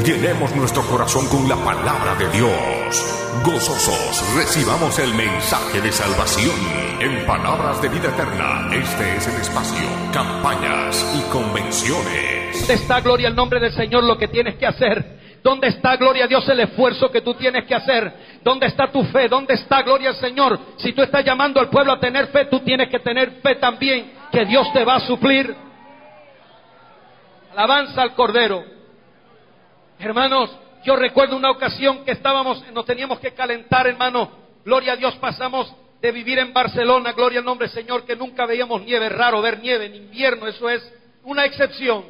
Llenemos nuestro corazón con la palabra de Dios. Gozosos recibamos el mensaje de salvación en Palabras de Vida Eterna. Este es el espacio, campañas y convenciones. ¿Dónde está, gloria al nombre del Señor, lo que tienes que hacer? ¿Dónde está, gloria a Dios, el esfuerzo que tú tienes que hacer? ¿Dónde está tu fe? ¿Dónde está, gloria al Señor? Si tú estás llamando al pueblo a tener fe, tú tienes que tener fe también, que Dios te va a suplir. Alabanza al Cordero. Hermanos, yo recuerdo una ocasión que estábamos, nos teníamos que calentar, hermano. Gloria a Dios, pasamos de vivir en Barcelona, gloria al nombre del Señor, que nunca veíamos nieve, raro ver nieve en invierno, eso es una excepción.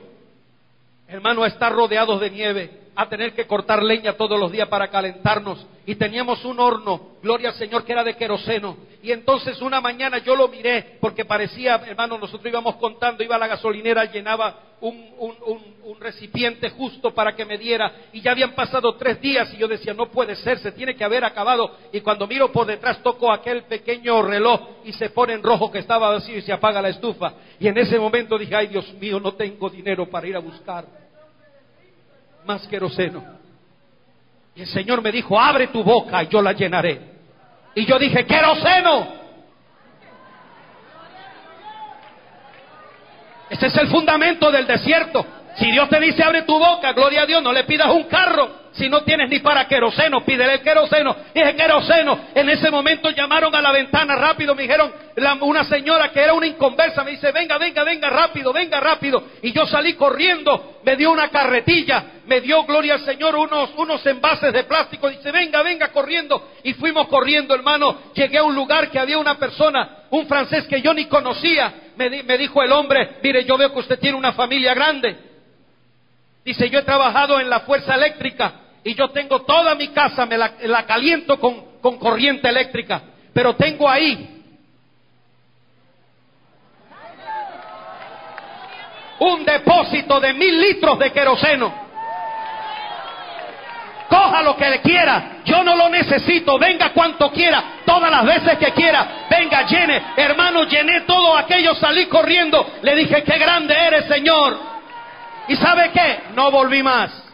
Hermano, a estar rodeados de nieve a tener que cortar leña todos los días para calentarnos. Y teníamos un horno, gloria al Señor, que era de queroseno. Y entonces una mañana yo lo miré, porque parecía, hermano, nosotros íbamos contando, iba a la gasolinera, llenaba un, recipiente justo para que me diera. Y ya habían pasado tres días y yo decía, no puede ser, se tiene que haber acabado. Y cuando miro por detrás, toco aquel pequeño reloj y se pone en rojo que estaba vacío y se apaga la estufa. Y en ese momento dije, ay Dios mío, no tengo dinero para ir a buscar más queroseno. Y el Señor me dijo, abre tu boca y yo la llenaré. Y yo dije, queroseno. Ese es el fundamento del desierto. Si Dios te dice, abre tu boca, gloria a Dios, no le pidas un carro. Si no tienes ni para queroseno, pídele el queroseno. Dije queroseno. En ese momento llamaron a la ventana rápido. Me dijeron, una señora que era una inconversa, me dice, venga, venga, venga rápido, venga rápido. Y yo salí corriendo. Me dio una carretilla. Me dio, gloria al Señor, unos, unos envases de plástico. Dice, venga, venga corriendo. Y fuimos corriendo, hermano. Llegué a un lugar que había una persona, un francés que yo ni conocía. Me, me dijo el hombre, mire, yo veo que usted tiene una familia grande. Dice, yo he trabajado en la fuerza eléctrica y yo tengo toda mi casa, me la, caliento con, corriente eléctrica, pero tengo ahí un depósito de mil litros de queroseno. Coja lo que le quiera, yo no lo necesito, venga cuanto quiera, todas las veces que quiera, venga, llene, hermano, llené todo aquello, salí corriendo, le dije, qué grande eres, Señor. ¿Y sabe qué? No volví más.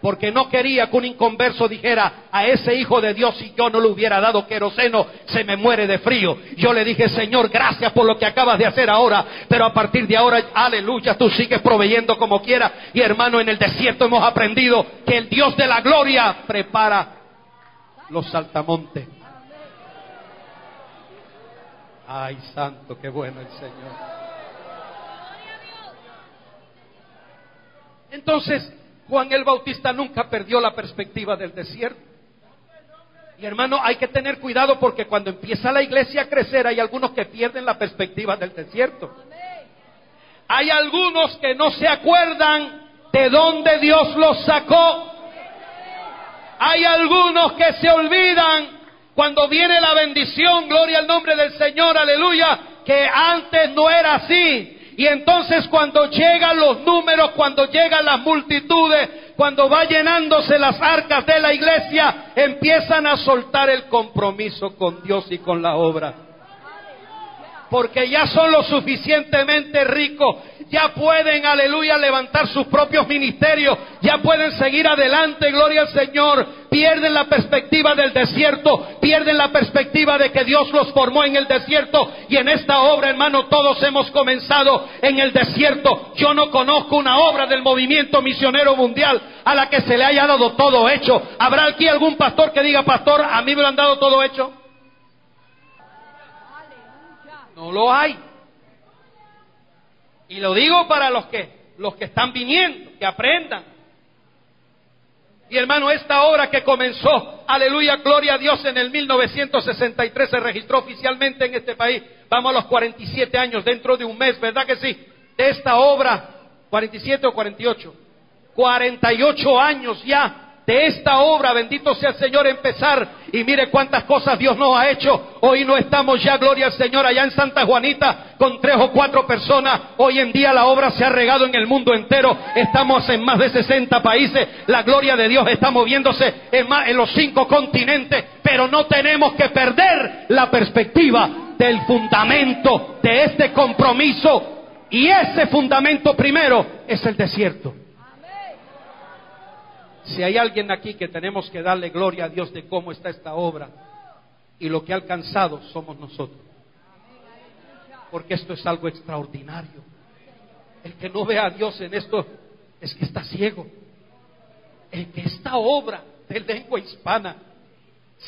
Porque no quería que un inconverso dijera a ese hijo de Dios, si yo no le hubiera dado queroseno, se me muere de frío. Yo le dije, Señor, gracias por lo que acabas de hacer ahora, pero a partir de ahora, aleluya, tú sigues proveyendo como quieras. Y hermano, en el desierto hemos aprendido que el Dios de la gloria prepara los saltamontes. Ay, santo, qué bueno el Señor. Entonces, Juan el Bautista nunca perdió la perspectiva del desierto. Y hermano, hay que tener cuidado porque cuando empieza la iglesia a crecer hay algunos que pierden la perspectiva del desierto. Hay algunos que no se acuerdan de dónde Dios los sacó. Hay algunos que se olvidan cuando viene la bendición, gloria al nombre del Señor, aleluya, que antes no era así. Y entonces cuando llegan los números, cuando llegan las multitudes, cuando va llenándose las arcas de la iglesia, empiezan a soltar el compromiso con Dios y con la obra. Porque ya son lo suficientemente ricos, ya pueden, aleluya, levantar sus propios ministerios, ya pueden seguir adelante, gloria al Señor, pierden la perspectiva del desierto, pierden la perspectiva de que Dios los formó en el desierto y en esta obra, hermano, todos hemos comenzado en el desierto. Yo no conozco una obra del movimiento misionero mundial a la que se le haya dado todo hecho. ¿Habrá aquí algún pastor que diga, pastor, a mí me lo han dado todo hecho? No lo hay. Y lo digo para los que los que están viniendo, que aprendan. Y hermano, esta obra que comenzó, aleluya, gloria a Dios, en el 1963 se registró oficialmente en este país. Vamos a los 47 años, dentro de un mes, ¿verdad que sí? De esta obra, 47 o 48. 48 años ya de esta obra, bendito sea el Señor, empezar. Y mire cuántas cosas Dios nos ha hecho. Hoy no estamos ya, gloria al Señor, allá en Santa Juanita con tres o cuatro personas. Hoy en día la obra se ha regado en el mundo entero. Estamos en más de 60 países. La gloria de Dios está moviéndose en, más, en los cinco continentes. Pero no tenemos que perder la perspectiva del fundamento de este compromiso. Y ese fundamento primero es el desierto. Si hay alguien aquí que tenemos que darle gloria a Dios de cómo está esta obra y lo que ha alcanzado somos nosotros. Porque esto es algo extraordinario. El que no ve a Dios en esto es que está ciego. El que esta obra de lengua hispana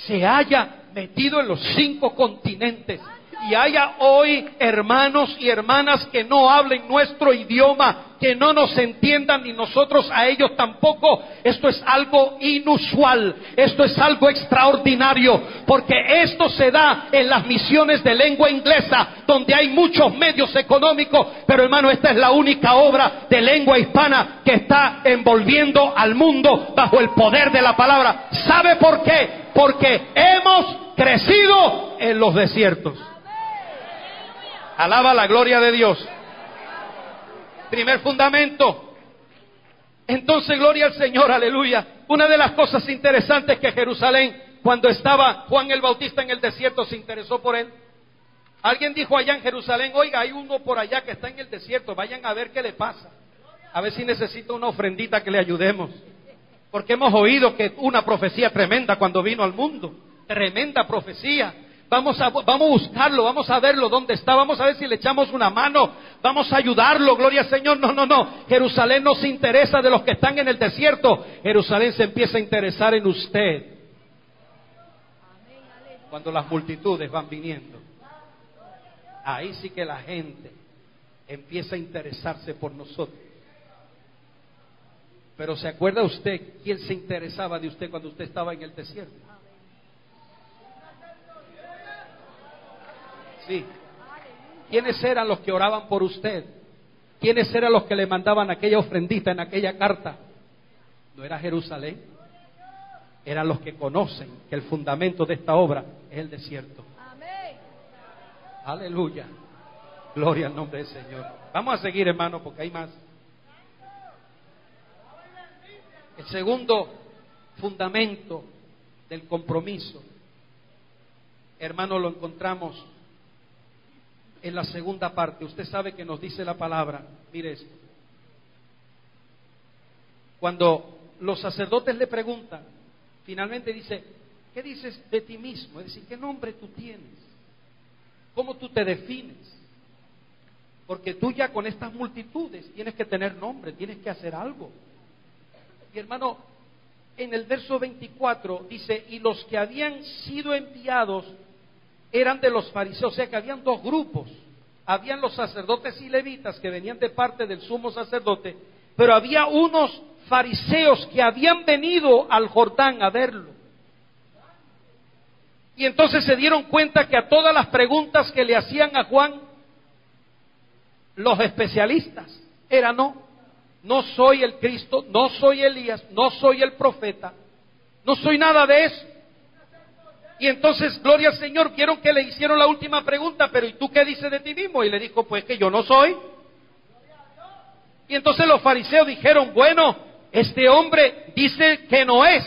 se haya metido en los cinco continentes y haya hoy hermanos y hermanas que no hablen nuestro idioma, que no nos entiendan ni nosotros a ellos tampoco, esto es algo inusual, esto es algo extraordinario, porque esto se da en las misiones de lengua inglesa, donde hay muchos medios económicos, pero hermano, esta es la única obra de lengua hispana que está envolviendo al mundo bajo el poder de la palabra. ¿Sabe por qué? Porque hemos crecido en los desiertos. Alaba la gloria de Dios. Primer fundamento. Entonces, gloria al Señor, aleluya. Una de las cosas interesantes que Jerusalén, cuando estaba Juan el Bautista en el desierto, se interesó por él. Alguien dijo allá en Jerusalén, oiga, hay uno por allá que está en el desierto, vayan a ver qué le pasa. A ver si necesita una ofrendita que le ayudemos. Porque hemos oído que una profecía tremenda cuando vino al mundo. Tremenda profecía. Vamos a, vamos a buscarlo, vamos a verlo dónde está, vamos a ver si le echamos una mano, vamos a ayudarlo, gloria al Señor. No, no, no. Jerusalén no se interesa de los que están en el desierto. Jerusalén se empieza a interesar en usted. Cuando las multitudes van viniendo. Ahí sí que la gente empieza a interesarse por nosotros. Pero ¿se acuerda usted quién se interesaba de usted cuando usted estaba en el desierto? Sí. ¿Quiénes eran los que oraban por usted? ¿Quiénes eran los que le mandaban aquella ofrendita en aquella carta? ¿No era Jerusalén? Eran los que conocen que el fundamento de esta obra es el desierto. Aleluya. Gloria al nombre del Señor. Vamos a seguir, hermano, porque hay más. El segundo fundamento del compromiso, hermano, lo encontramos en la segunda parte. Usted sabe que nos dice la palabra. Mire esto. Cuando los sacerdotes le preguntan, finalmente dice, ¿qué dices de ti mismo? Es decir, ¿qué nombre tú tienes? ¿Cómo tú te defines? Porque tú ya con estas multitudes tienes que tener nombre, tienes que hacer algo. Y hermano, en el verso 24 dice, y los que habían sido enviados eran de los fariseos, o sea que habían dos grupos. Habían los sacerdotes y levitas que venían de parte del sumo sacerdote, pero había unos fariseos que habían venido al Jordán a verlo. Y entonces se dieron cuenta que a todas las preguntas que le hacían a Juan, los especialistas, era no, no soy el Cristo, no soy Elías, no soy el profeta, no soy nada de eso. Y entonces, gloria al Señor, vieron que le hicieron la última pregunta, pero ¿y tú qué dices de ti mismo? Y le dijo, pues que yo no soy. Y entonces los fariseos dijeron, bueno, este hombre dice que no es,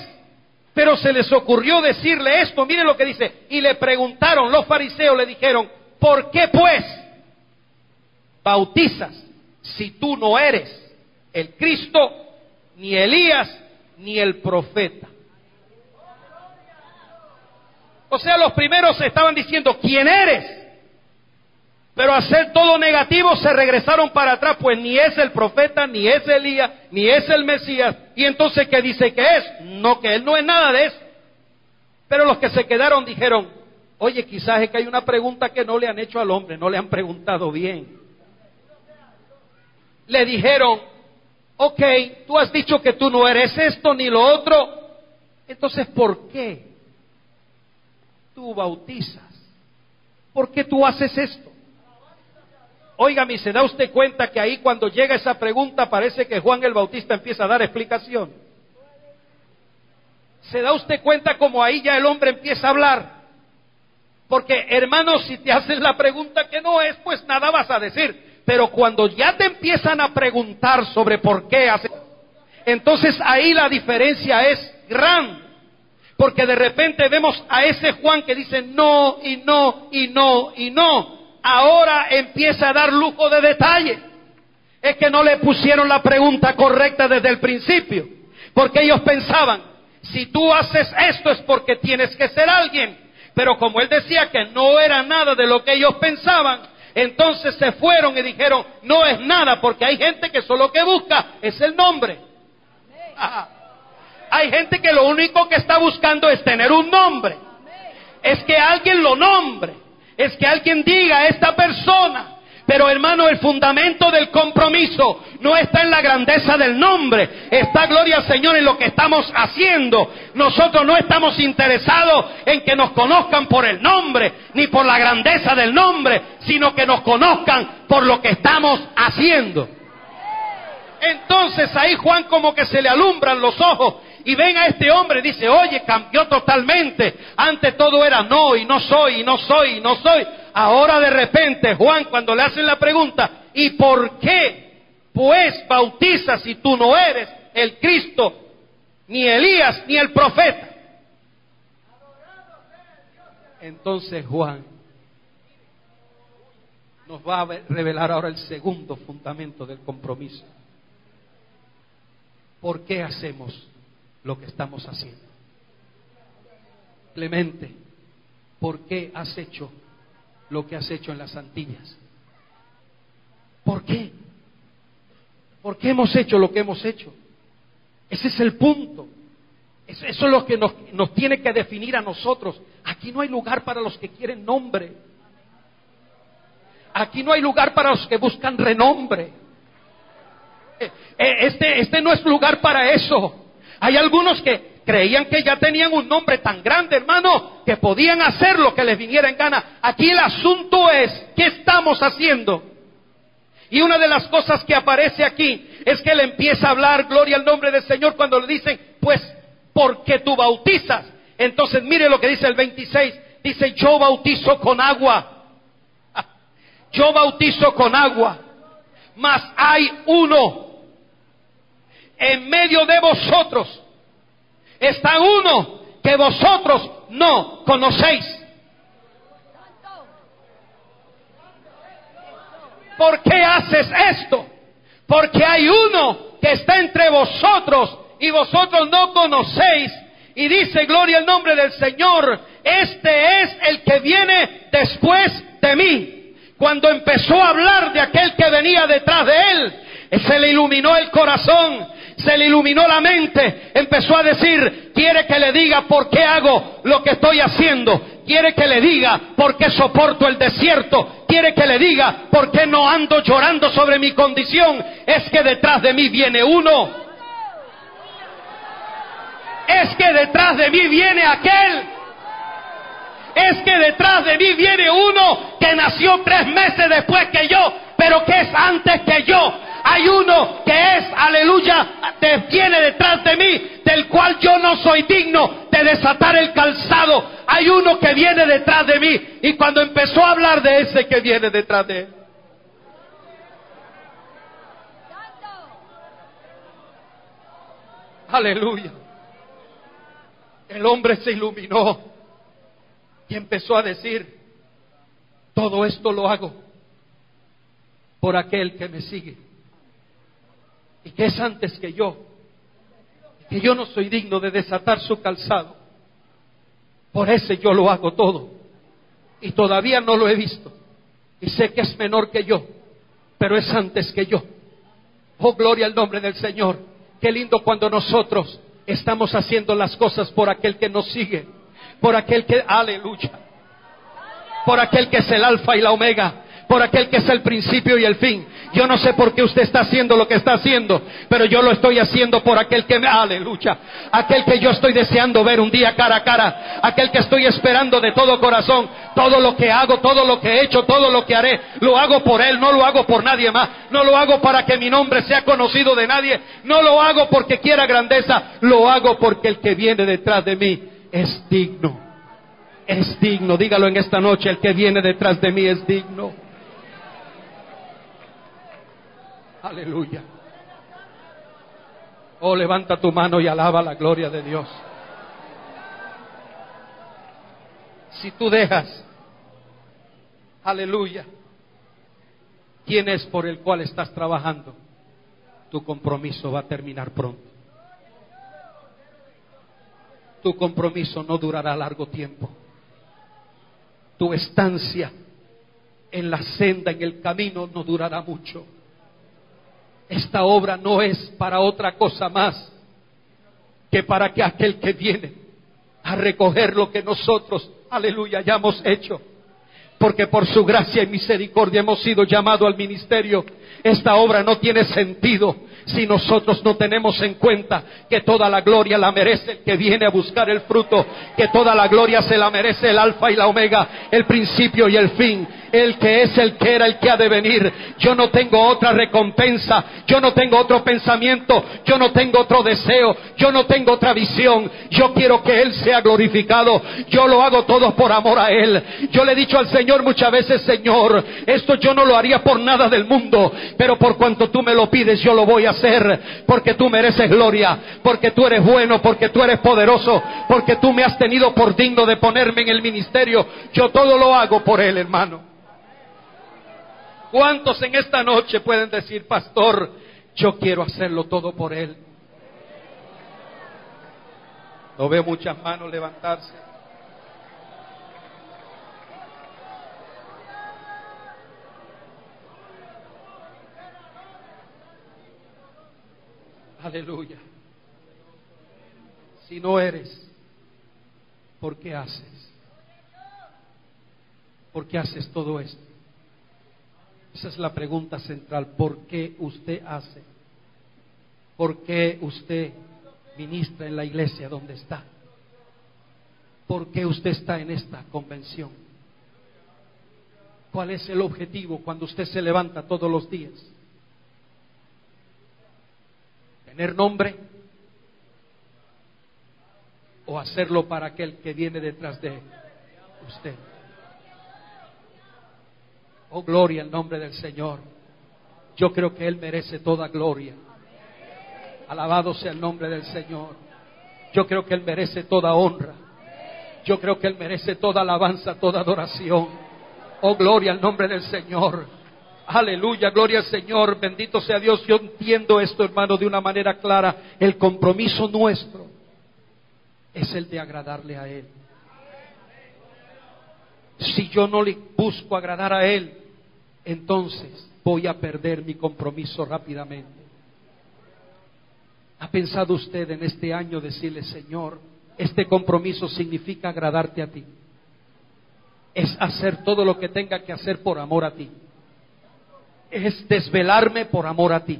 pero se les ocurrió decirle esto, miren lo que dice, y le preguntaron, los fariseos le dijeron, ¿por qué pues bautizas si tú no eres el Cristo, ni Elías, ni el profeta? O sea, los primeros estaban diciendo, ¿quién eres? Pero al ser todo negativo se regresaron para atrás, pues ni es el profeta, ni es Elías, ni es el Mesías. Y entonces, ¿qué dice que es? No, que él no es nada de eso. Pero los que se quedaron dijeron, oye, quizás es que hay una pregunta que no le han hecho al hombre, no le han preguntado bien. Le dijeron, ok, tú has dicho que tú no eres esto ni lo otro, entonces ¿por qué tú bautizas? ¿Por qué tú haces esto? Óigame, ¿se da usted cuenta que ahí cuando llega esa pregunta parece que Juan el Bautista empieza a dar explicación? ¿Se da usted cuenta como ahí ya el hombre empieza a hablar? Porque hermanos, si te hacen la pregunta que no es, pues nada vas a decir. Pero cuando ya te empiezan a preguntar sobre por qué hace, entonces ahí la diferencia es grande. Porque de repente vemos a ese Juan que dice no y no y no y no ahora empieza a dar lujo de detalle. Es que no le pusieron la pregunta correcta desde el principio, porque ellos pensaban, si tú haces esto es porque tienes que ser alguien. Pero como él decía que no era nada de lo que ellos pensaban, entonces se fueron y dijeron, no es nada, porque hay gente que solo que busca es el nombre. Hay gente que lo único que está buscando es tener un nombre. Es que alguien lo nombre es que alguien diga a esta persona. Pero hermano, el fundamento del compromiso no está en la grandeza del nombre, está gloria al Señor en lo que estamos haciendo. Nosotros no estamos interesados en que nos conozcan por el nombre, ni por la grandeza del nombre, sino que nos conozcan por lo que estamos haciendo. Entonces ahí Juan como que se le alumbran los ojos y ven a este hombre, dice, oye, cambió totalmente. Antes todo era no y no soy y no soy y no soy. Ahora de repente Juan cuando le hacen la pregunta, ¿y por qué pues bautizas si tú no eres el Cristo, ni Elías, ni el profeta? Entonces Juan nos va a revelar ahora el segundo fundamento del compromiso. ¿Por qué hacemos lo que estamos haciendo. Clemente, ¿por qué has hecho lo que has hecho en las Antillas? ¿Por qué? ¿Por qué hemos hecho lo que hemos hecho? Ese es el punto. Eso, es lo que nos, nos tiene que definir a nosotros. Aquí no hay lugar para los que quieren nombre. Aquí no hay lugar para los que buscan renombre. Eh, eh, este, este no es lugar para eso. Hay algunos que creían que ya tenían un nombre tan grande, hermano, que podían hacer lo que les viniera en gana. Aquí el asunto es, ¿qué estamos haciendo? Y una de las cosas que aparece aquí es que él empieza a hablar gloria al nombre del Señor cuando le dicen, pues, porque tú bautizas. Entonces, mire lo que dice el 26. Dice, yo bautizo con agua. Yo bautizo con agua. Mas hay uno en medio de vosotros está uno que vosotros no conocéis. ¿Por qué haces esto? Porque hay uno que está entre vosotros y vosotros no conocéis. Y dice, gloria al nombre del Señor, este es el que viene después de mí. Cuando empezó a hablar de aquel que venía detrás de él, se le iluminó el corazón se le iluminó la mente, empezó a decir, quiere que le diga por qué hago lo que estoy haciendo, quiere que le diga por qué soporto el desierto, quiere que le diga por qué no ando llorando sobre mi condición, es que detrás de mí viene uno. Es que detrás de mí viene aquel es que detrás de mí viene uno que nació tres meses después que yo, pero que es antes que yo. Hay uno que es, aleluya, que viene detrás de mí, del cual yo no soy digno de desatar el calzado. Hay uno que viene detrás de mí. Y cuando empezó a hablar de ese que viene detrás de él, Aleluya. El hombre se iluminó y empezó a decir, todo esto lo hago por aquel que me sigue y que es antes que yo, que yo no soy digno de desatar su calzado. Por ese yo lo hago todo. Y todavía no lo he visto. Y sé que es menor que yo, pero es antes que yo. Oh, gloria al nombre del Señor. Qué lindo cuando nosotros estamos haciendo las cosas por aquel que nos sigue, por aquel que, aleluya, por aquel que es el alfa y la omega, por aquel que es el principio y el fin. Yo no sé por qué usted está haciendo lo que está haciendo, pero yo lo estoy haciendo por aquel que me, aleluya, aquel que yo estoy deseando ver un día cara a cara, aquel que estoy esperando de todo corazón, todo lo que hago, todo lo que he hecho, todo lo que haré, lo hago por él, no lo hago por nadie más, no lo hago para que mi nombre sea conocido de nadie, no lo hago porque quiera grandeza, lo hago porque el que viene detrás de mí es digno. Es digno, dígalo en esta noche, el que viene detrás de mí es digno. Aleluya. Oh, levanta tu mano y alaba la gloria de Dios. Si tú dejas, aleluya, quién es por el cual estás trabajando, tu compromiso va a terminar pronto. Tu compromiso no durará largo tiempo. Tu estancia en la senda, en el camino, no durará mucho. Esta obra no es para otra cosa más que para que aquel que viene a recoger lo que nosotros, aleluya, hayamos hecho. Porque por su gracia y misericordia hemos sido llamados al ministerio. Esta obra no tiene sentido si nosotros no tenemos en cuenta que toda la gloria la merece el que viene a buscar el fruto, que toda la gloria se la merece el alfa y la omega, el principio y el fin, el que es, el que era, el que ha de venir. Yo no tengo otra recompensa, yo no tengo otro pensamiento, yo no tengo otro deseo, yo no tengo otra visión. Yo quiero que Él sea glorificado. Yo lo hago todo por amor a Él. Yo le he dicho al Señor muchas veces, Señor, esto yo no lo haría por nada del mundo, pero por cuanto tú me lo pides, yo lo voy a hacer, porque tú mereces gloria, porque tú eres bueno, porque tú eres poderoso, porque tú me has tenido por digno de ponerme en el ministerio. Yo todo lo hago por Él, hermano. ¿Cuántos en esta noche pueden decir, pastor, yo quiero hacerlo todo por Él? No veo muchas manos levantarse. Aleluya. Si no eres, ¿por qué haces? ¿Por qué haces todo esto? Esa es la pregunta central. ¿Por qué usted hace? ¿Por qué usted ministra en la iglesia donde está? ¿Por qué usted está en esta convención? ¿Cuál es el objetivo cuando usted se levanta todos los días? ¿Tener nombre? ¿O hacerlo para aquel que viene detrás de usted? Oh, gloria al nombre del Señor. Yo creo que Él merece toda gloria. Alabado sea el nombre del Señor. Yo creo que Él merece toda honra. Yo creo que Él merece toda alabanza, toda adoración. Oh, gloria al nombre del Señor. Aleluya, gloria al Señor. Bendito sea Dios. Yo entiendo esto, hermano, de una manera clara. El compromiso nuestro es el de agradarle a Él si yo no le busco agradar a Él, entonces voy a perder mi compromiso rápidamente. ¿Ha pensado usted en este año decirle, Señor, este compromiso significa agradarte a ti? Es hacer todo lo que tenga que hacer por amor a ti. Es desvelarme por amor a ti.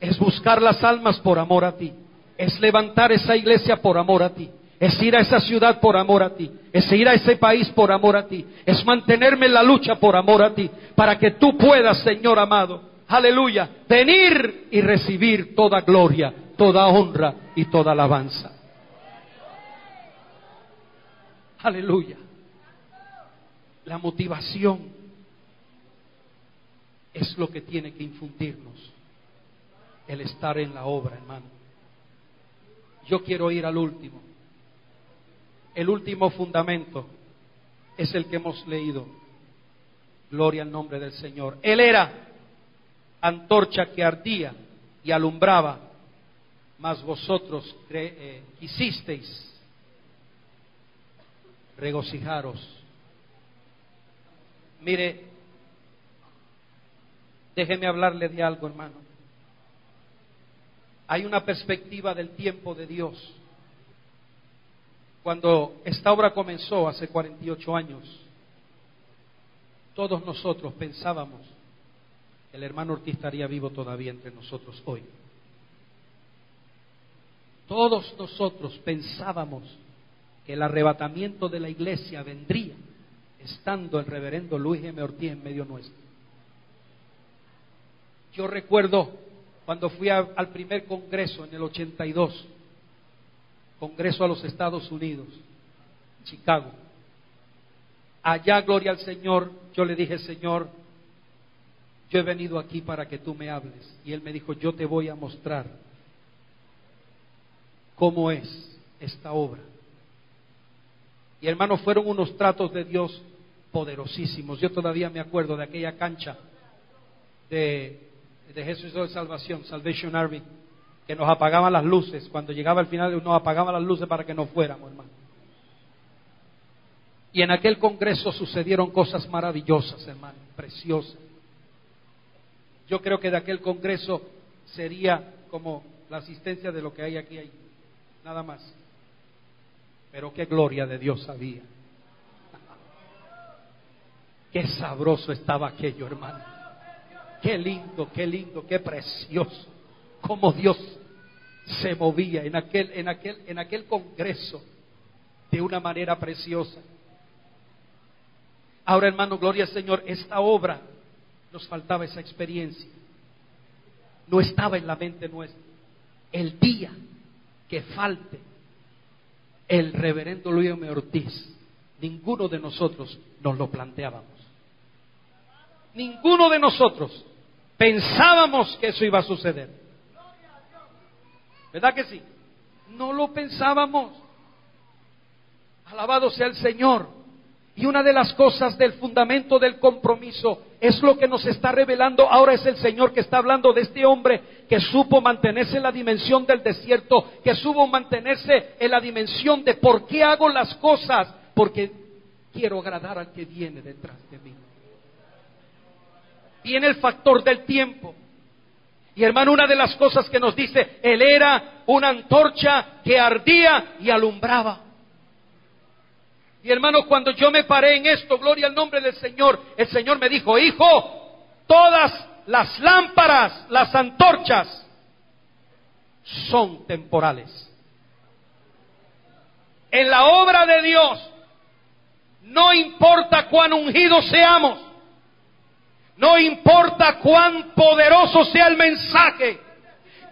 Es buscar las almas por amor a ti. Es levantar esa iglesia por amor a ti es ir a esa ciudad por amor a ti, es ir a ese país por amor a ti, es mantenerme en la lucha por amor a ti, para que tú puedas, Señor amado, aleluya, venir y recibir toda gloria, toda honra y toda alabanza. Aleluya. La motivación es lo que tiene que infundirnos el estar en la obra, hermano. Yo quiero ir al último el último fundamento es el que hemos leído. Gloria al nombre del Señor. Él era antorcha que ardía y alumbraba, mas vosotros eh, quisisteis regocijaros. Mire, déjeme hablarle de algo, hermano. Hay una perspectiva del tiempo de Dios cuando esta obra comenzó hace 48 años, todos nosotros pensábamos el hermano Ortiz estaría vivo todavía entre nosotros hoy. Todos nosotros pensábamos que el arrebatamiento de la iglesia vendría estando el reverendo Luis M. Ortiz en medio nuestro. Yo recuerdo cuando fui al primer congreso en el 82, congreso a los Estados Unidos, Chicago. Allá, gloria al Señor, yo le dije, Señor, yo he venido aquí para que tú me hables. Y él me dijo, yo te voy a mostrar cómo es esta obra. Y hermanos, fueron unos tratos de Dios poderosísimos. Yo todavía me acuerdo de aquella cancha de, de Jesús de Salvación, Salvation Army, que nos apagaban las luces. Cuando llegaba el final, nos apagaban las luces para que no fuéramos, hermano. Y en aquel congreso sucedieron cosas maravillosas, hermano, preciosas. Yo creo que de aquel congreso sería como la asistencia de lo que hay aquí, nada más. Pero qué gloria de Dios había. Qué sabroso estaba aquello, hermano. Qué lindo, qué lindo, qué precioso. Cómo Dios se movía en aquel, en aquel, en aquel congreso de una manera preciosa. Ahora, hermano, gloria al Señor, esta obra nos faltaba esa experiencia. No estaba en la mente nuestra. El día que falte el reverendo Luis M. Ortiz, ninguno de nosotros nos lo planteábamos. Ninguno de nosotros pensábamos que eso iba a suceder. ¿Verdad que sí? No lo pensábamos. Alabado sea el Señor. Y una de las cosas del fundamento del compromiso es lo que nos está revelando. Ahora es el Señor que está hablando de este hombre que supo mantenerse en la dimensión del desierto, que supo mantenerse en la dimensión de por qué hago las cosas, porque quiero agradar al que viene detrás de mí. Viene el factor del tiempo. Y hermano, una de las cosas que nos dice, él era una antorcha que ardía y alumbraba. Y hermano, cuando yo me paré en esto, gloria al nombre del Señor, el Señor me dijo, hijo, todas las lámparas, las antorchas, son temporales. En la obra de Dios, no importa cuán ungidos seamos, no importa cuán poderoso sea el mensaje,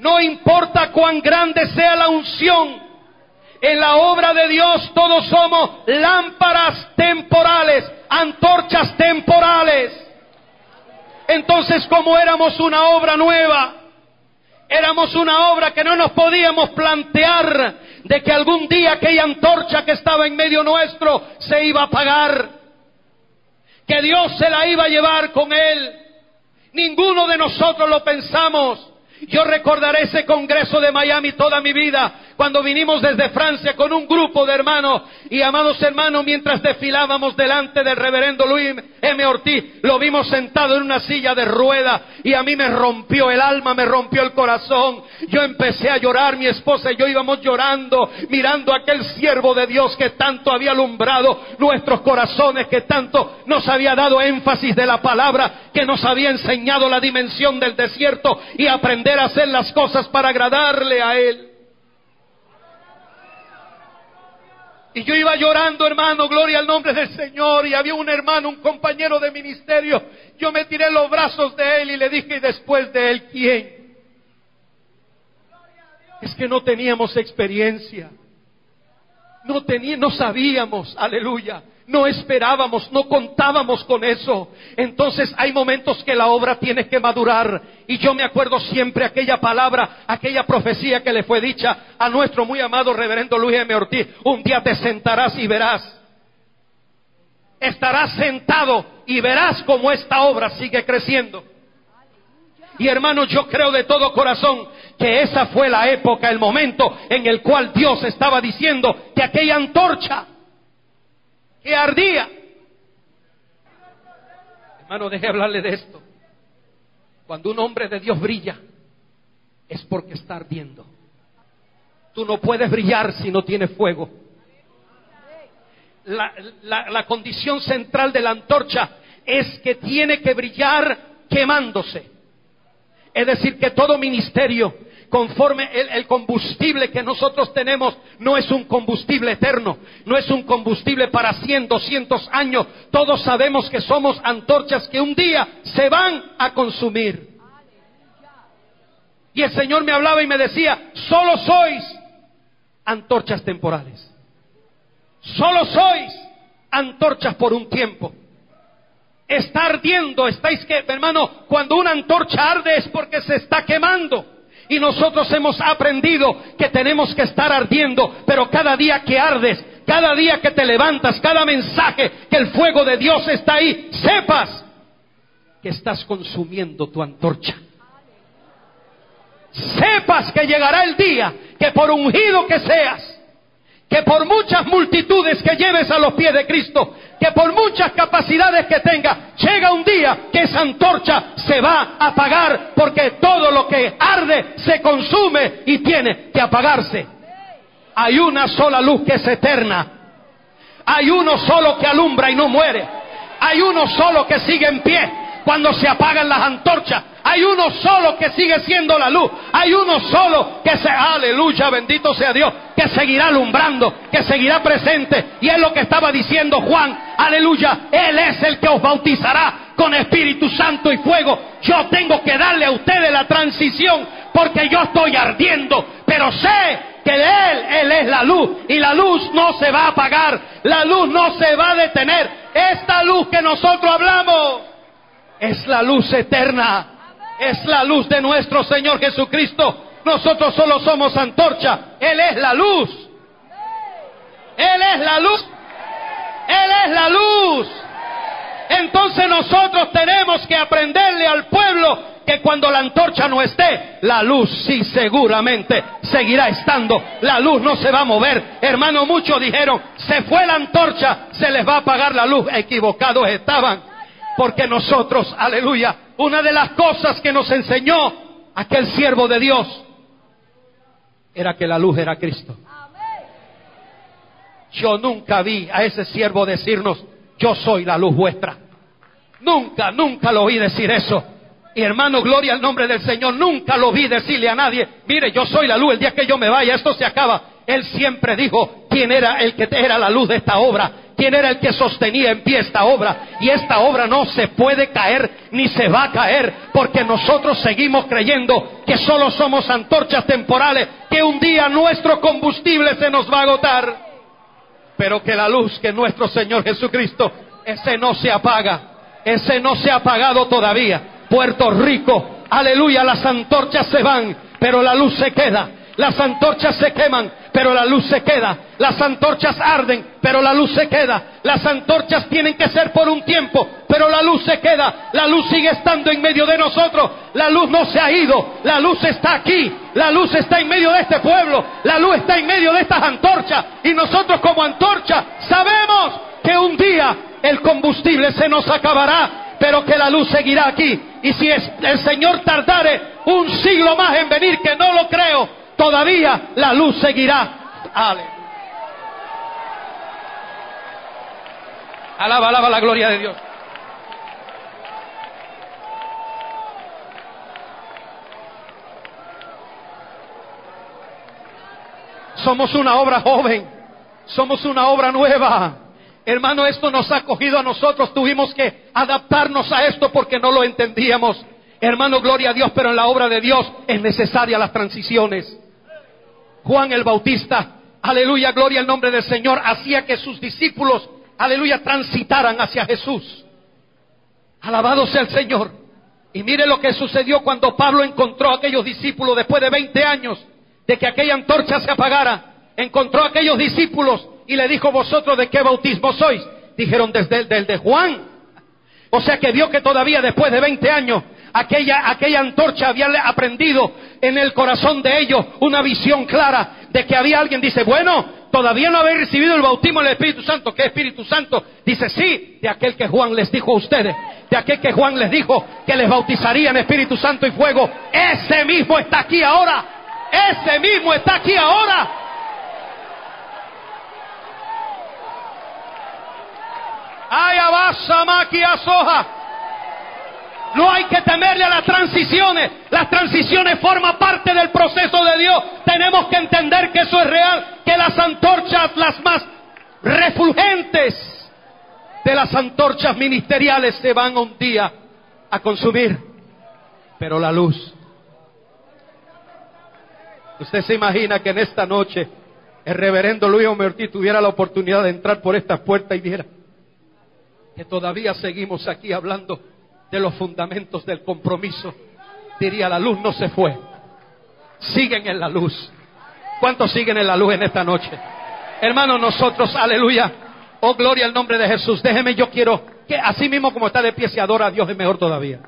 no importa cuán grande sea la unción, en la obra de Dios todos somos lámparas temporales, antorchas temporales. Entonces, como éramos una obra nueva, éramos una obra que no nos podíamos plantear de que algún día aquella antorcha que estaba en medio nuestro se iba a apagar, que Dios se la iba a llevar con él. Ninguno de nosotros lo pensamos. Yo recordaré ese congreso de Miami toda mi vida, cuando vinimos desde Francia con un grupo de hermanos y amados hermanos, mientras desfilábamos delante del reverendo Luis M. Ortiz, lo vimos sentado en una silla de rueda y a mí me rompió el alma, me rompió el corazón. Yo empecé a llorar, mi esposa y yo íbamos llorando, mirando a aquel siervo de Dios que tanto había alumbrado nuestros corazones, que tanto nos había dado énfasis de la palabra, que nos había enseñado la dimensión del desierto y aprender a hacer las cosas para agradarle a Él. Y yo iba llorando, hermano, gloria al nombre del Señor. Y había un hermano, un compañero de ministerio. Yo me tiré los brazos de él y le dije, ¿y después de él quién? Es que no teníamos experiencia. No, no sabíamos, aleluya. No esperábamos, no contábamos con eso. Entonces hay momentos que la obra tiene que madurar. Y yo me acuerdo siempre aquella palabra, aquella profecía que le fue dicha a nuestro muy amado reverendo Luis M. Ortiz. Un día te sentarás y verás. Estarás sentado y verás cómo esta obra sigue creciendo. Y hermanos, yo creo de todo corazón que esa fue la época, el momento en el cual Dios estaba diciendo que aquella antorcha que ardía. Hermano, deje hablarle de esto. Cuando un hombre de Dios brilla, es porque está ardiendo. Tú no puedes brillar si no tienes fuego. La, la, condición central de la antorcha es que tiene que brillar quemándose. Es decir, que todo ministerio, conforme el, combustible que nosotros tenemos, no es un combustible eterno, no es un combustible para 100, 200 años. Todos sabemos que somos antorchas que un día se van a consumir. Y el Señor me hablaba y me decía, solo sois antorchas temporales. Solo sois antorchas por un tiempo. Está ardiendo, estáis que, hermano, cuando una antorcha arde es porque se está quemando. Y nosotros hemos aprendido que tenemos que estar ardiendo, pero cada día que ardes, cada día que te levantas, cada mensaje que el fuego de Dios está ahí, sepas que estás consumiendo tu antorcha. Sepas que llegará el día que por ungido que seas, que por muchas multitudes que lleves a los pies de Cristo, que por muchas capacidades que tenga, llega un día que esa antorcha se va a apagar porque todo lo que arde se consume y tiene que apagarse. Hay una sola luz que es eterna. Hay uno solo que alumbra y no muere. Hay uno solo que sigue en pie cuando se apagan las antorchas. Hay uno solo que sigue siendo la luz. Hay uno solo que se, aleluya, bendito sea Dios, que seguirá alumbrando, que seguirá presente. Y es lo que estaba diciendo Juan, aleluya, Él es el que os bautizará con Espíritu Santo y fuego. Yo tengo que darle a ustedes la transición porque yo estoy ardiendo, pero sé que Él, Él es la luz y la luz no se va a apagar, la luz no se va a detener. Esta luz que nosotros hablamos es la luz eterna es la luz de nuestro Señor Jesucristo. Nosotros solo somos antorcha. Él es la luz. Él es la luz. Él es la luz. Entonces nosotros tenemos que aprenderle al pueblo que cuando la antorcha no esté, la luz sí seguramente seguirá estando. La luz no se va a mover. Hermano, muchos dijeron, se fue la antorcha, se les va a apagar la luz. Equivocados estaban. Porque nosotros, aleluya, una de las cosas que nos enseñó aquel siervo de Dios era que la luz era Cristo. Yo nunca vi a ese siervo decirnos, yo soy la luz vuestra. Nunca, nunca lo oí decir eso. Y hermano, gloria al nombre del Señor, nunca lo vi decirle a nadie, mire, yo soy la luz, el día que yo me vaya, esto se acaba. Él siempre dijo quién era el que era la luz de esta obra quién era el que sostenía en pie esta obra. Y esta obra no se puede caer ni se va a caer porque nosotros seguimos creyendo que solo somos antorchas temporales, que un día nuestro combustible se nos va a agotar. Pero que la luz que nuestro Señor Jesucristo, ese no se apaga, ese no se ha apagado todavía. Puerto Rico, aleluya, las antorchas se van, pero la luz se queda. Las antorchas se queman, pero la luz se queda. Las antorchas arden, pero la luz se queda. Las antorchas tienen que ser por un tiempo, pero la luz se queda. La luz sigue estando en medio de nosotros. La luz no se ha ido. La luz está aquí. La luz está en medio de este pueblo. La luz está en medio de estas antorchas. Y nosotros como antorcha sabemos que un día el combustible se nos acabará, pero que la luz seguirá aquí. Y si el Señor tardare un siglo más en venir, que no lo creo, todavía la luz seguirá. Alaba, alaba la gloria de Dios. Somos una obra joven, somos una obra nueva. Hermano, esto nos ha cogido a nosotros, tuvimos que adaptarnos a esto porque no lo entendíamos. Hermano, gloria a Dios, pero en la obra de Dios es necesaria las transiciones. Juan el Bautista, aleluya, gloria al nombre del Señor, hacía que sus discípulos, aleluya, transitaran hacia Jesús. Alabado sea el Señor. Y mire lo que sucedió cuando Pablo encontró a aquellos discípulos después de 20 años de que aquella antorcha se apagara. Encontró a aquellos discípulos y le dijo, vosotros de qué bautismo sois. Dijeron, desde el de Juan. O sea que vio que todavía después de 20 años aquella, aquella antorcha había aprendido en el corazón de ellos una visión clara de que había alguien, dice, bueno, todavía no habéis recibido el bautismo del Espíritu Santo. ¿Qué Espíritu Santo? Dice, sí, de aquel que Juan les dijo a ustedes, de aquel que Juan les dijo que les bautizaría en Espíritu Santo y fuego. Ese mismo está aquí ahora. Ese mismo está aquí ahora. Ay, abasa, maquia, soja. No hay que temerle a las transiciones. Las transiciones forman parte del proceso de Dios. Tenemos que entender que eso es real, que las antorchas, las más refulgentes de las antorchas ministeriales se van un día a consumir. Pero la luz. Usted se imagina que en esta noche el reverendo Luis Omertí tuviera la oportunidad de entrar por esta puerta y viera que todavía seguimos aquí hablando de los fundamentos del compromiso. Diría, la luz no se fue. Siguen en la luz. ¿Cuántos siguen en la luz en esta noche? Hermanos, nosotros, aleluya. Oh, gloria al nombre de Jesús. Déjeme, yo quiero que así mismo como está de pie se adora a Dios es mejor todavía.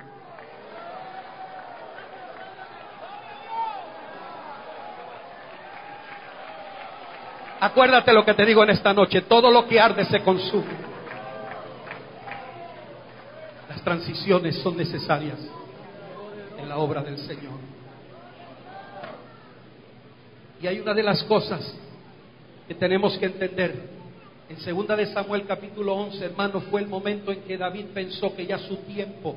Acuérdate lo que te digo en esta noche. Todo lo que arde se consume. Transiciones son necesarias en la obra del Señor. Y hay una de las cosas que tenemos que entender. En segunda de Samuel capítulo 11, hermano, fue el momento en que David pensó que ya su tiempo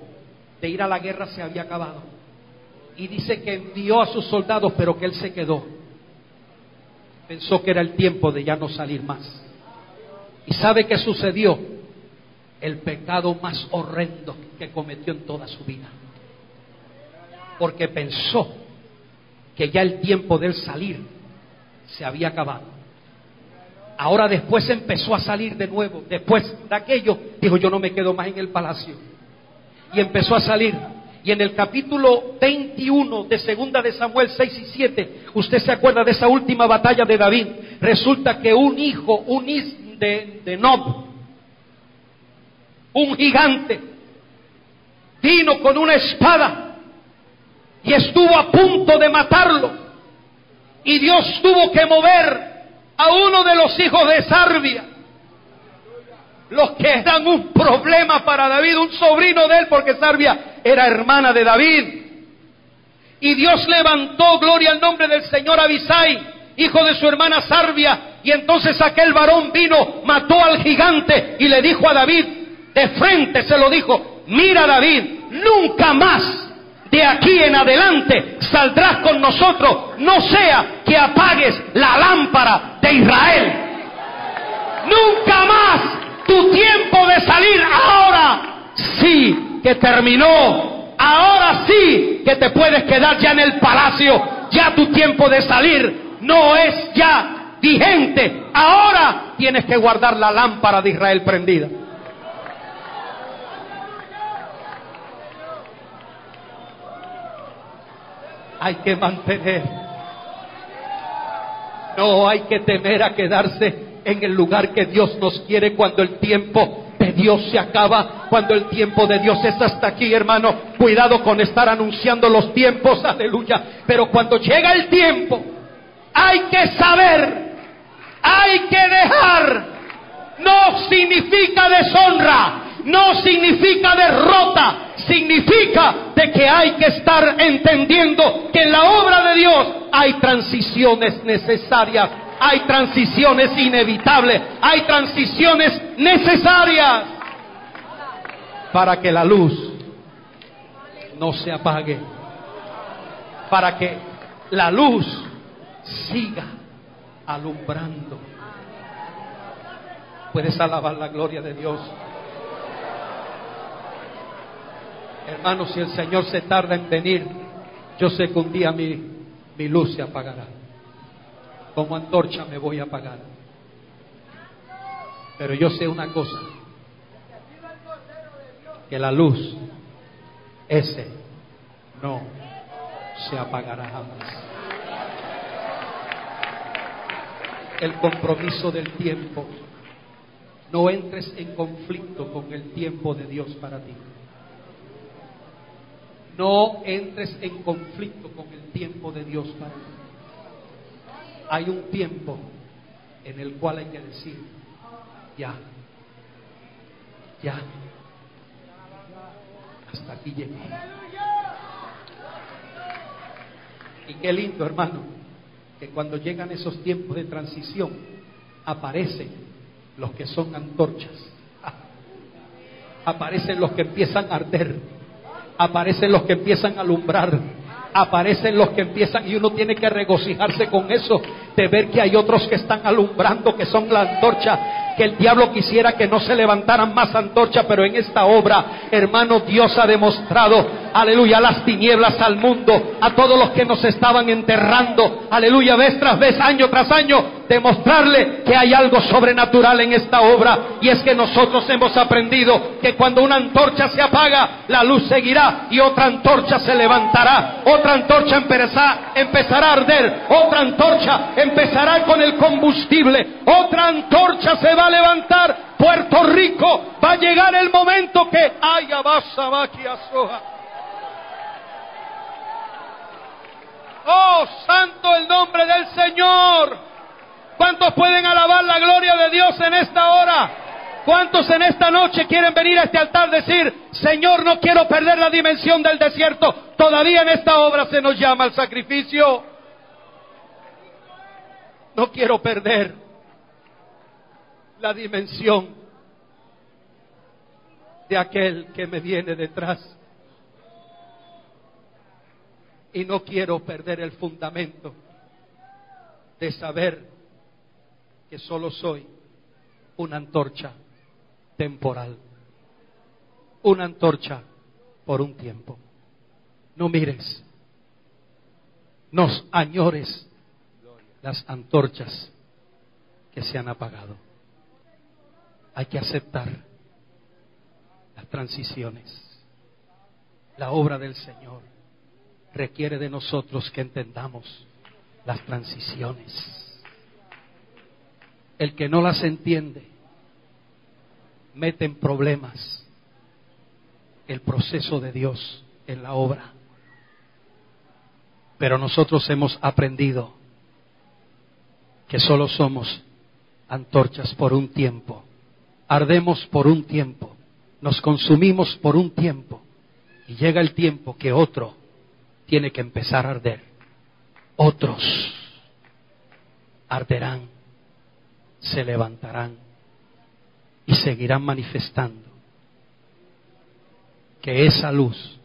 de ir a la guerra se había acabado. Y dice que envió a sus soldados, pero que él se quedó. Pensó que era el tiempo de ya no salir más. ¿Y sabe qué sucedió? El pecado más horrendo que cometió en toda su vida. Porque pensó que ya el tiempo de él salir se había acabado. Ahora después empezó a salir de nuevo. Después de aquello, dijo, yo no me quedo más en el palacio. Y empezó a salir. Y en el capítulo 21 de segunda de Samuel 6 y 7, usted se acuerda de esa última batalla de David. Resulta que un hijo, un de, de Nob, un gigante, vino con una espada y estuvo a punto de matarlo. Y Dios tuvo que mover a uno de los hijos de Sarbia, los que eran un problema para David, un sobrino de él, porque Sarbia era hermana de David. Y Dios levantó, gloria al nombre del Señor Abisai, hijo de su hermana Sarbia, y entonces aquel varón vino, mató al gigante y le dijo a David, de frente se lo dijo, mira David, nunca más de aquí en adelante saldrás con nosotros, no sea que apagues la lámpara de Israel. Nunca más tu tiempo de salir ahora sí que terminó. Ahora sí que te puedes quedar ya en el palacio. Ya tu tiempo de salir no es ya vigente. Ahora tienes que guardar la lámpara de Israel prendida. Hay que mantener. No hay que temer a quedarse en el lugar que Dios nos quiere cuando el tiempo de Dios se acaba, cuando el tiempo de Dios es hasta aquí, hermano. Cuidado con estar anunciando los tiempos, aleluya. Pero cuando llega el tiempo, hay que saber, hay que dejar. No significa deshonra, no significa derrota, significa de que hay que estar entendiendo que en la obra de Dios hay transiciones necesarias, hay transiciones inevitables, hay transiciones necesarias para que la luz no se apague, para que la luz siga alumbrando. Puedes alabar la gloria de Dios. Hermanos, si el Señor se tarda en venir, yo sé que un día mi, mi luz se apagará. Como antorcha me voy a apagar. Pero yo sé una cosa, que la luz, ese, no se apagará jamás. El compromiso del tiempo. No entres en conflicto con el tiempo de Dios para ti. No entres en conflicto con el tiempo de Dios para ti. Hay un tiempo en el cual hay que decir, ya, ya, hasta aquí llegué. Y qué lindo, hermano, que cuando llegan esos tiempos de transición, aparecen los que son antorchas, aparecen los que empiezan a arder aparecen los que empiezan a alumbrar. Aparecen los que empiezan y uno tiene que regocijarse con eso, de ver que hay otros que están alumbrando, que son la antorcha, que el diablo quisiera que no se levantaran más antorcha, pero en esta obra, hermano, Dios ha demostrado, aleluya, las tinieblas al mundo, a todos los que nos estaban enterrando, aleluya, vez tras vez, año tras año, demostrarle que hay algo sobrenatural en esta obra, y es que nosotros hemos aprendido que cuando una antorcha se apaga, la luz seguirá y otra antorcha se levantará, otra antorcha empezará, empezará a arder, otra antorcha empezará con el combustible, otra antorcha se va a levantar, Puerto Rico, va a llegar el momento que haya soja. Oh, santo el nombre del Señor. ¿Cuántos pueden alabar la gloria de Dios en esta hora? ¿Cuántos en esta noche quieren venir a este altar y decir, Señor, no quiero perder la dimensión del desierto? Todavía en esta obra se nos llama al sacrificio. No quiero perder la dimensión de aquel que me viene detrás. Y no quiero perder el fundamento de saber que solo soy una antorcha temporal, una antorcha por un tiempo. No mires, nos añores las antorchas que se han apagado. Hay que aceptar las transiciones. La obra del Señor requiere de nosotros que entendamos las transiciones. El que no las entiende mete en problemas el proceso de Dios en la obra. Pero nosotros hemos aprendido que solo somos antorchas por un tiempo, ardemos por un tiempo, nos consumimos por un tiempo y llega el tiempo que otro tiene que empezar a arder. Otros arderán, se levantarán y seguirán manifestando que esa luz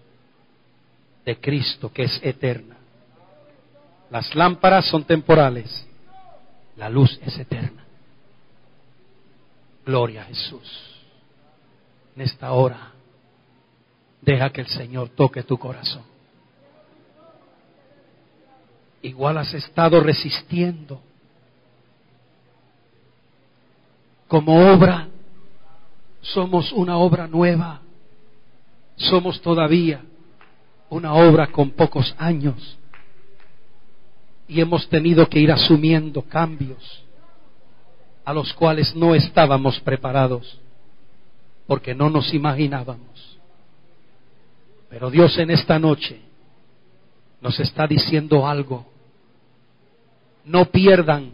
de Cristo que es eterna, las lámparas son temporales, la luz es eterna. Gloria a Jesús. En esta hora, deja que el Señor toque tu corazón. Igual has estado resistiendo. Como obra, somos una obra nueva. Somos todavía una obra con pocos años y hemos tenido que ir asumiendo cambios a los cuales no estábamos preparados porque no nos imaginábamos. Pero Dios en esta noche nos está diciendo algo. No pierdan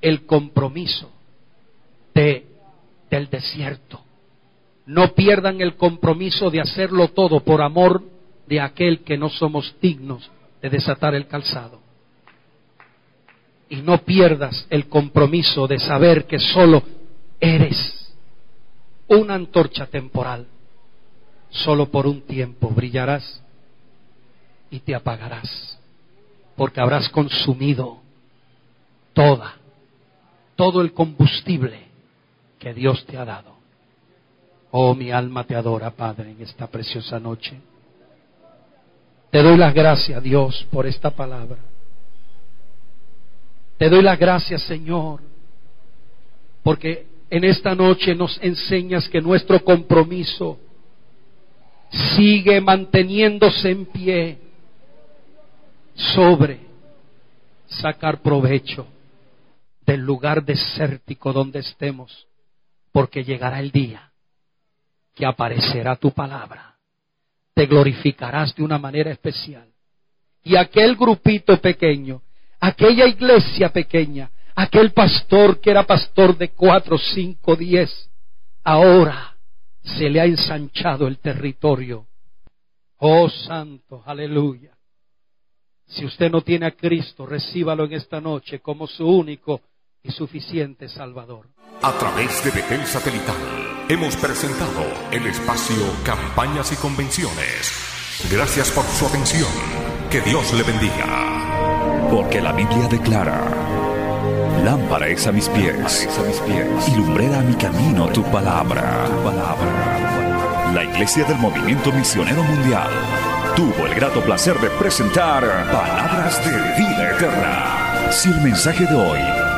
el compromiso de, del desierto. No pierdan el compromiso de hacerlo todo por amor de aquel que no somos dignos de desatar el calzado y no pierdas el compromiso de saber que solo eres una antorcha temporal. Solo por un tiempo brillarás y te apagarás, porque habrás consumido toda, todo el combustible que Dios te ha dado. Oh, mi alma te adora, Padre, en esta preciosa noche. Te doy las gracias, Dios, por esta palabra. Te doy las gracias, Señor, porque en esta noche nos enseñas que nuestro compromiso sigue manteniéndose en pie sobre sacar provecho del lugar desértico donde estemos, porque llegará el día que aparecerá tu palabra, te glorificarás de una manera especial. Y aquel grupito pequeño aquella iglesia pequeña, aquel pastor que era pastor de cuatro, cinco, diez, ahora se le ha ensanchado el territorio. Oh santo, aleluya. Si usted no tiene a Cristo, recíbalo en esta noche como su único y suficiente Salvador. A través de Betel Satelital hemos presentado el espacio Campañas y Convenciones Gracias por su atención. Que Dios le bendiga. Porque la Biblia declara, lámpara es a mis pies, a mis pies y lumbrera a mi camino tu palabra. Tu palabra. La Iglesia del Movimiento Misionero Mundial tuvo el grato placer de presentar Palabras de Vida Eterna. Si el mensaje de hoy